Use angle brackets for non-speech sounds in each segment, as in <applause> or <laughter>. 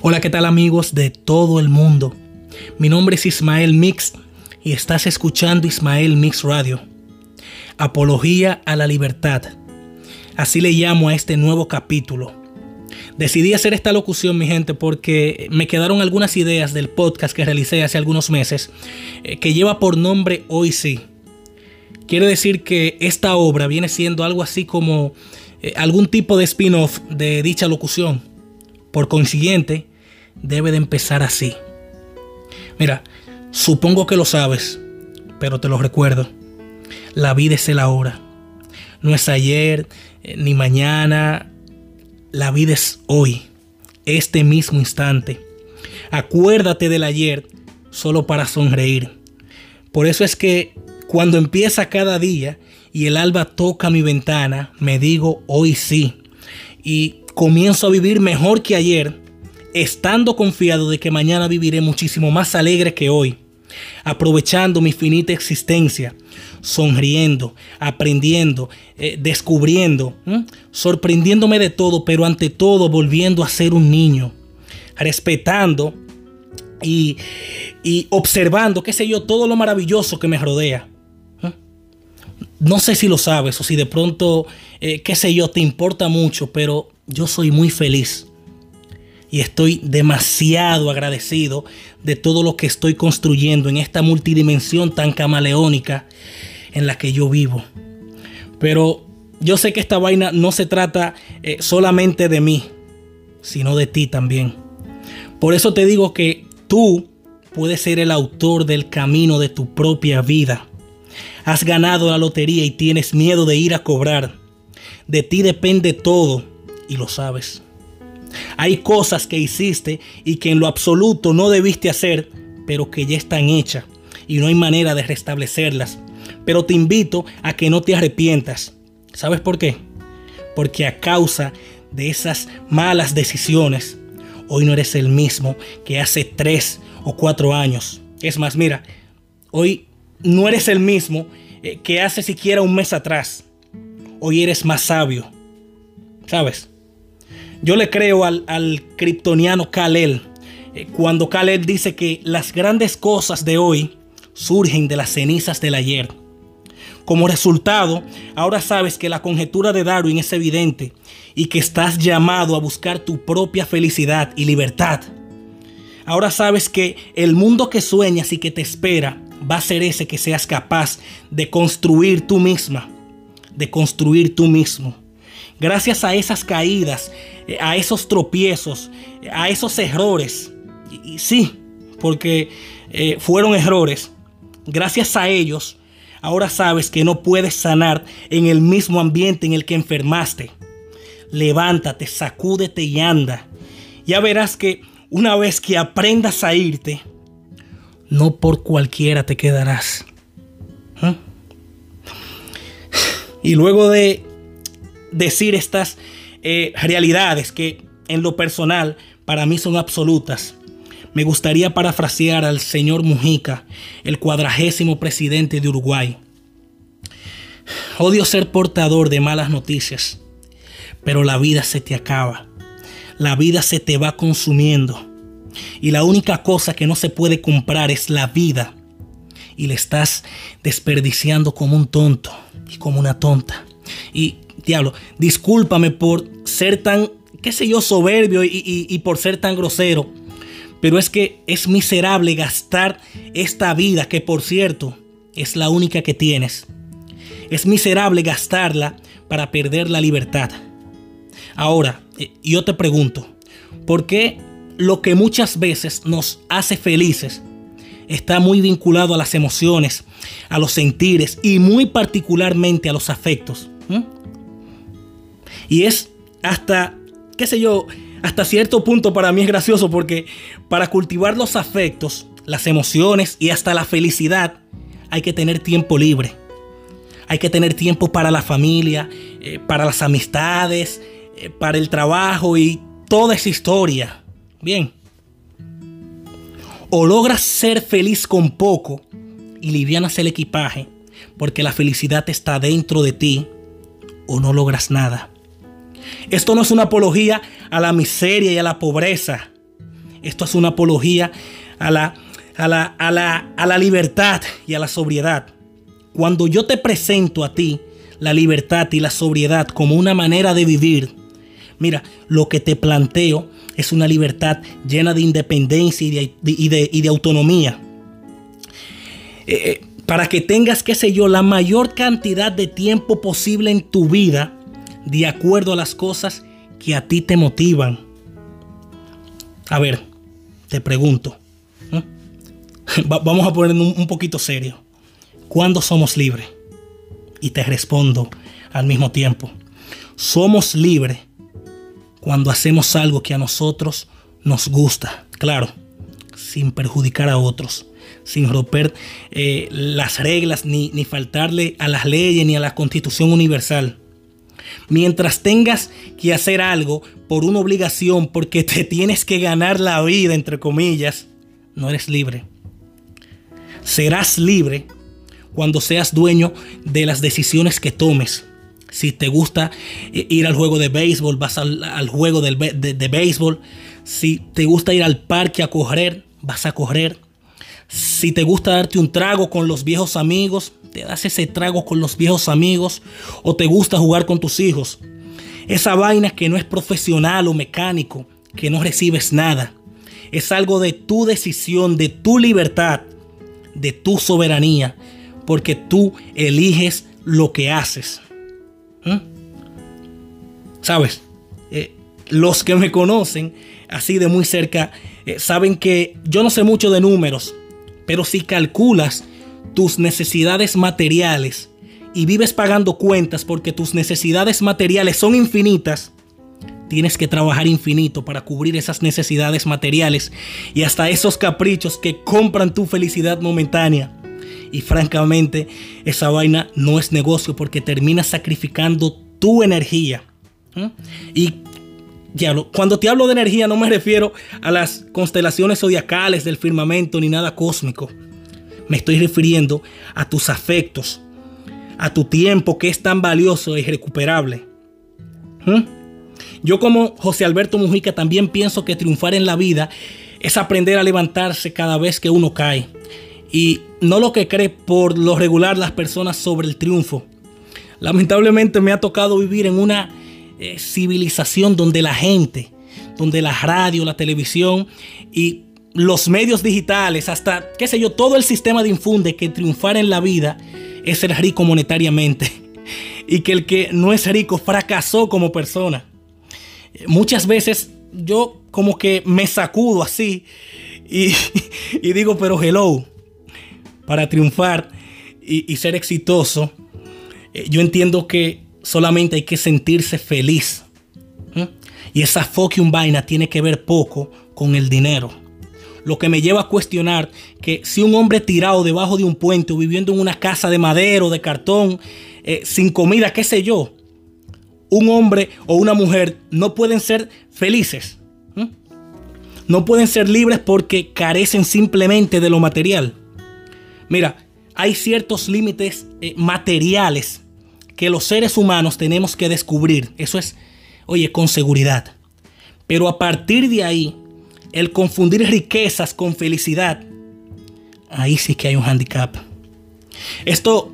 Hola, ¿qué tal amigos de todo el mundo? Mi nombre es Ismael Mix y estás escuchando Ismael Mix Radio. Apología a la libertad. Así le llamo a este nuevo capítulo. Decidí hacer esta locución, mi gente, porque me quedaron algunas ideas del podcast que realicé hace algunos meses, eh, que lleva por nombre Hoy sí. Quiere decir que esta obra viene siendo algo así como eh, algún tipo de spin-off de dicha locución. Por consiguiente, debe de empezar así. Mira, supongo que lo sabes, pero te lo recuerdo. La vida es el ahora. No es ayer, eh, ni mañana. La vida es hoy, este mismo instante. Acuérdate del ayer solo para sonreír. Por eso es que cuando empieza cada día y el alba toca mi ventana, me digo hoy sí. Y comienzo a vivir mejor que ayer estando confiado de que mañana viviré muchísimo más alegre que hoy, aprovechando mi finita existencia, sonriendo, aprendiendo, eh, descubriendo, sorprendiéndome de todo, pero ante todo volviendo a ser un niño, respetando y, observando, qué sé yo, todo lo maravilloso que me rodea. No sé si lo sabes o si de pronto, eh, qué sé yo, te importa mucho, pero yo soy muy feliz y estoy demasiado agradecido de todo lo que estoy construyendo en esta multidimensión tan camaleónica en la que yo vivo. Pero yo sé que esta vaina no se trata eh, solamente de mí, sino de ti también. Por eso te digo que tú puedes ser el autor del camino de tu propia vida. Has ganado la lotería y tienes miedo de ir a cobrar. De ti depende todo y lo sabes. Hay cosas que hiciste y que en lo absoluto no debiste hacer, pero que ya están hechas y no hay manera de restablecerlas. Pero te invito a que no te arrepientas. ¿Sabes por qué? Porque a causa de esas malas decisiones, hoy no eres el mismo que hace tres o cuatro años. Es más, mira, hoy no eres el mismo eh, que hace siquiera un mes atrás. Hoy eres más sabio. ¿Sabes? Yo le creo al, al kryptoniano Kalel eh, cuando Kalel dice que las grandes cosas de hoy surgen de las cenizas del ayer. Como resultado, ahora sabes que la conjetura de Darwin es evidente y que estás llamado a buscar tu propia felicidad y libertad. Ahora sabes que el mundo que sueñas y que te espera va a ser ese que seas capaz de construir tú misma, de construir tú mismo. Gracias a esas caídas, eh, a esos tropiezos, a esos errores, y, sí, porque eh, fueron errores, gracias a ellos, ahora sabes que no puedes sanar en el mismo ambiente en el que enfermaste. Levántate, sacúdete y anda. Ya verás que una vez que aprendas a irte, no por cualquiera te quedarás. ¿Mm? Y luego de decir estas eh, realidades que en lo personal para mí son absolutas. Me gustaría parafrasear al señor Mujica, el cuadragésimo presidente de Uruguay. Odio ser portador de malas noticias, pero la vida se te acaba. La vida se te va consumiendo. Y la única cosa que no se puede comprar es la vida. Y le estás desperdiciando como un tonto y como una tonta. Y diablo, discúlpame por ser tan, qué sé yo, soberbio y, por ser tan grosero. Pero es que es miserable gastar esta vida, que por cierto es la única que tienes. Es miserable gastarla para perder la libertad. Ahora, eh, yo te pregunto, ¿por qué lo que muchas veces nos hace felices está muy vinculado a las emociones, a los sentires y muy particularmente a los afectos? Y es hasta, qué sé yo, hasta cierto punto para mí es gracioso porque para cultivar los afectos, las emociones y hasta la felicidad hay que tener tiempo libre. Hay que tener tiempo para la familia, eh, para las amistades, eh, para el trabajo y toda esa historia. Bien. O logras ser feliz con poco y livianas el equipaje porque la felicidad está dentro de ti o no logras nada. Esto no es una apología a la miseria y a la pobreza. Esto es una apología a la, a la, a la, a la libertad y a la sobriedad. Cuando yo te presento a ti la libertad y la sobriedad como una manera de vivir, mira, lo que te planteo es una libertad llena de independencia y de, y de, autonomía. Eh, eh, para que tengas, qué sé yo, la mayor cantidad de tiempo posible en tu vida de acuerdo a las cosas que a ti te motivan. A ver, te pregunto. <laughs> Vamos a poner un poquito serio. ¿Cuándo somos libres? Y te respondo al mismo tiempo. Somos libres cuando hacemos algo que a nosotros nos gusta. Claro, sin perjudicar a otros sin romper eh, las reglas ni, ni faltarle a las leyes ni a la constitución universal. Mientras tengas que hacer algo por una obligación, porque te tienes que ganar la vida, entre comillas, no eres libre. Serás libre cuando seas dueño de las decisiones que tomes. Si te gusta eh, ir al juego de béisbol, vas al, juego de, de béisbol. Si te gusta ir al parque a correr, vas a correr. Si te gusta darte un trago con los viejos amigos, te das ese trago con los viejos amigos o te gusta jugar con tus hijos. Esa vaina que no es profesional o mecánico, que no recibes nada. Es algo de tu decisión, de tu libertad, de tu soberanía, porque tú eliges lo que haces. ¿Mm? ¿Sabes? Eh, los que me conocen así de muy cerca eh, saben que yo no sé mucho de números, pero si calculas tus necesidades materiales y vives pagando cuentas porque tus necesidades materiales son infinitas, tienes que trabajar infinito para cubrir esas necesidades materiales y hasta esos caprichos que compran tu felicidad momentánea. Y francamente, esa vaina no es negocio porque terminas sacrificando tu energía. Y cuando te hablo de energía no me refiero a las constelaciones zodiacales del firmamento ni nada cósmico. Me estoy refiriendo a tus afectos, a tu tiempo que es tan valioso e irrecuperable. ¿Mm? Yo como José Alberto Mujica también pienso que triunfar en la vida es aprender a levantarse cada vez que uno cae. Y no lo que cree por lo regular las personas sobre el triunfo. Lamentablemente me ha tocado vivir en una eh, civilización donde la gente, donde la radio, la televisión y los medios digitales, hasta, qué sé yo, todo el sistema de infunde que triunfar en la vida es ser rico monetariamente <laughs> y que el que no es rico fracasó como persona. Muchas veces yo como que me sacudo así y, <laughs> digo, pero hello, para triunfar y, y ser exitoso, eh, yo entiendo que solamente hay que sentirse feliz. Y esa fucking vaina tiene que ver poco con el dinero. Lo que me lleva a cuestionar que si un hombre tirado debajo de un puente o viviendo en una casa de madera o de cartón, eh, sin comida, qué sé yo, un hombre o una mujer no pueden ser felices. No pueden ser libres porque carecen simplemente de lo material. Mira, hay ciertos límites eh, materiales que los seres humanos tenemos que descubrir. Eso es, oye, con seguridad. Pero a partir de ahí, el confundir riquezas con felicidad, ahí sí que hay un handicap. Esto,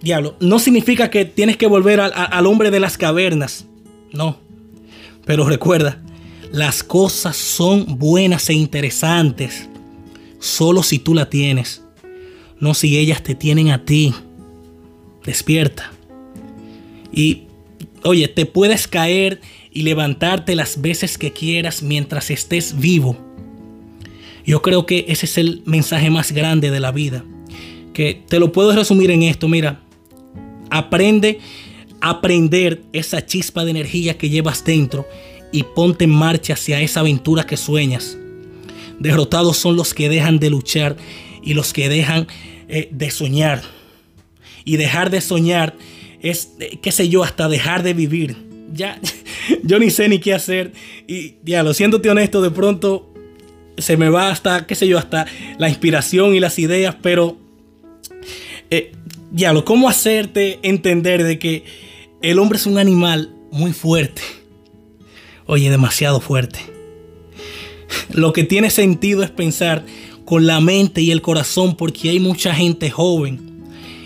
diablo, no significa que tienes que volver al, hombre de las cavernas. No. Pero recuerda, las cosas son buenas e interesantes solo si tú la tienes, no si ellas te tienen a ti. Despierta. Y, oye, te puedes caer y levantarte las veces que quieras mientras estés vivo. Yo creo que ese es el mensaje más grande de la vida. Que te lo puedo resumir en esto, mira, aprende a aprender esa chispa de energía que llevas dentro y ponte en marcha hacia esa aventura que sueñas. Derrotados son los que dejan de luchar y los que dejan eh, de soñar. Y dejar de soñar es, eh, qué sé yo, hasta dejar de vivir. Ya, <laughs> <laughs> yo ni sé ni qué hacer. Y ya, lo siéndote honesto, de pronto se me va hasta, qué sé yo, hasta la inspiración y las ideas, pero eh, ya, lo cómo hacerte entender de que el hombre es un animal muy fuerte. Oye, demasiado fuerte. Lo que tiene sentido es pensar con la mente y el corazón porque hay mucha gente joven.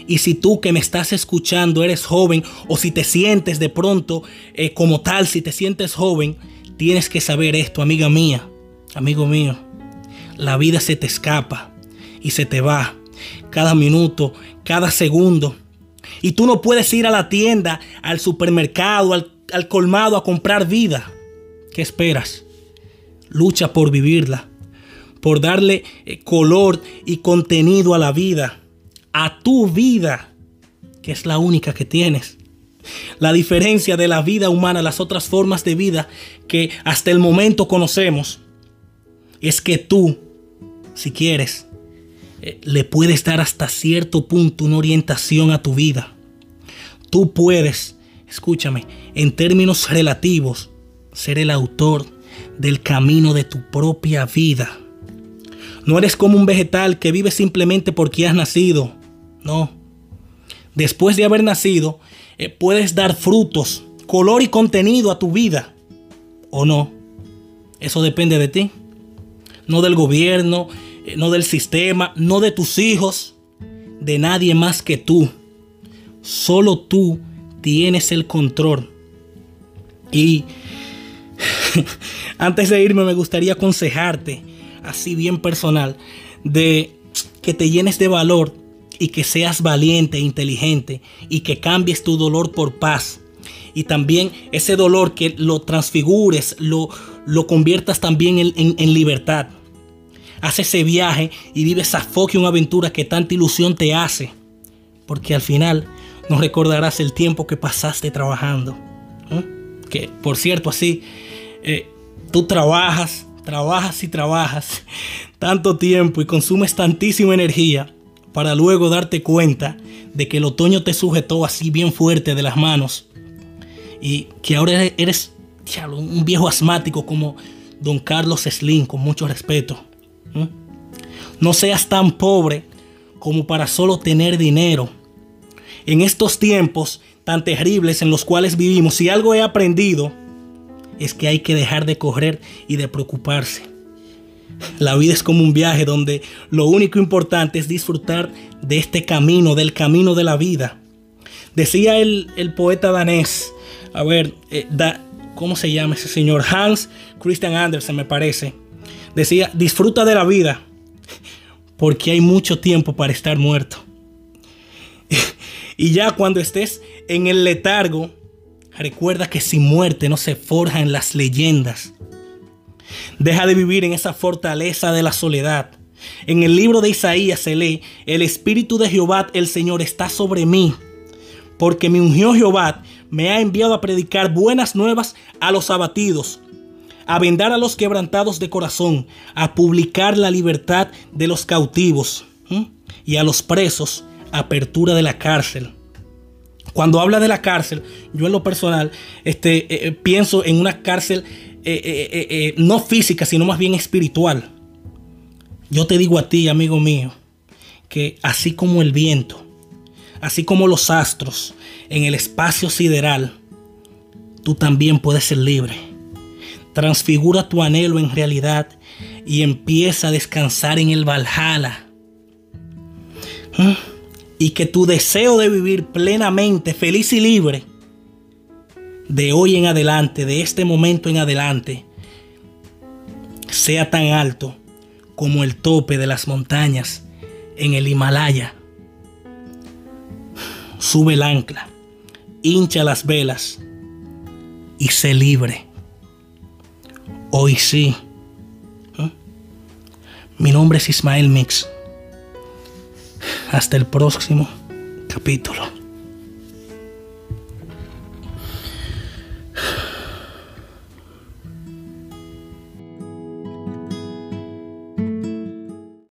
Y si tú que me estás escuchando eres joven o si te sientes de pronto eh, como tal, si te sientes joven, tienes que saber esto, amiga mía, amigo mío. La vida se te escapa y se te va cada minuto, cada segundo. Y tú no puedes ir a la tienda, al supermercado, al, colmado a comprar vida. ¿Qué esperas? Lucha por vivirla, por darle eh, color y contenido a la vida, a tu vida, que es la única que tienes. La diferencia de la vida humana las otras formas de vida que hasta el momento conocemos es que tú, si quieres, eh, le puedes dar hasta cierto punto una orientación a tu vida. Tú puedes, escúchame, en términos relativos, ser el autor del camino de tu propia vida. No eres como un vegetal que vive simplemente porque has nacido. No. Después de haber nacido, eh, puedes dar frutos, color y contenido a tu vida. ¿O no? Eso depende de ti. No del gobierno, eh, no del sistema, no de tus hijos, de nadie más que tú. Solo tú tienes el control. Y <laughs> Antes de irme me gustaría aconsejarte, así bien personal, de que te llenes de valor y que seas valiente e inteligente y que cambies tu dolor por paz. Y también ese dolor que lo transfigures, lo, lo conviertas también en, libertad. Haz ese viaje y vive esa foque, una aventura que tanta ilusión te hace. Porque al final no recordarás el tiempo que pasaste trabajando. Que por cierto, así eh, tú trabajas, trabajas y trabajas <laughs> tanto tiempo y consumes tantísima energía para luego darte cuenta de que el otoño te sujetó así bien fuerte de las manos y que ahora eres un viejo asmático como don Carlos Slim, con mucho respeto. No seas tan pobre como para solo tener dinero. En estos tiempos tan terribles en los cuales vivimos, si algo he aprendido, es que hay que dejar de correr y de preocuparse. La vida es como un viaje donde lo único importante es disfrutar de este camino, del camino de la vida. Decía el, poeta danés, a ver, eh, ¿cómo se llama ese señor? Hans Christian Andersen me parece. Decía, disfruta de la vida, porque hay mucho tiempo para estar muerto. <laughs> y ya cuando estés en el letargo, Recuerda que sin muerte no se forjan las leyendas. Deja de vivir en esa fortaleza de la soledad. En el libro de Isaías se lee, el Espíritu de Jehová el Señor está sobre mí, porque me ungió Jehová, me ha enviado a predicar buenas nuevas a los abatidos, a vendar a los quebrantados de corazón, a publicar la libertad de los cautivos y a los presos apertura de la cárcel cuando habla de la cárcel, yo en lo personal este, eh, eh, pienso en una cárcel eh, no física, sino más bien espiritual. Yo te digo a ti, amigo mío, que así como el viento, así como los astros en el espacio sideral, tú también puedes ser libre. Transfigura tu anhelo en realidad y empieza a descansar en el Valhalla. ¿Mm? y que tu deseo de vivir plenamente, feliz y libre, de hoy en adelante, de este momento en adelante, sea tan alto como el tope de las montañas en el Himalaya. Sube el ancla, hincha las velas y sé libre. Hoy sí. ¿eh? Mi nombre es Ismael Mix. Hasta el próximo capítulo.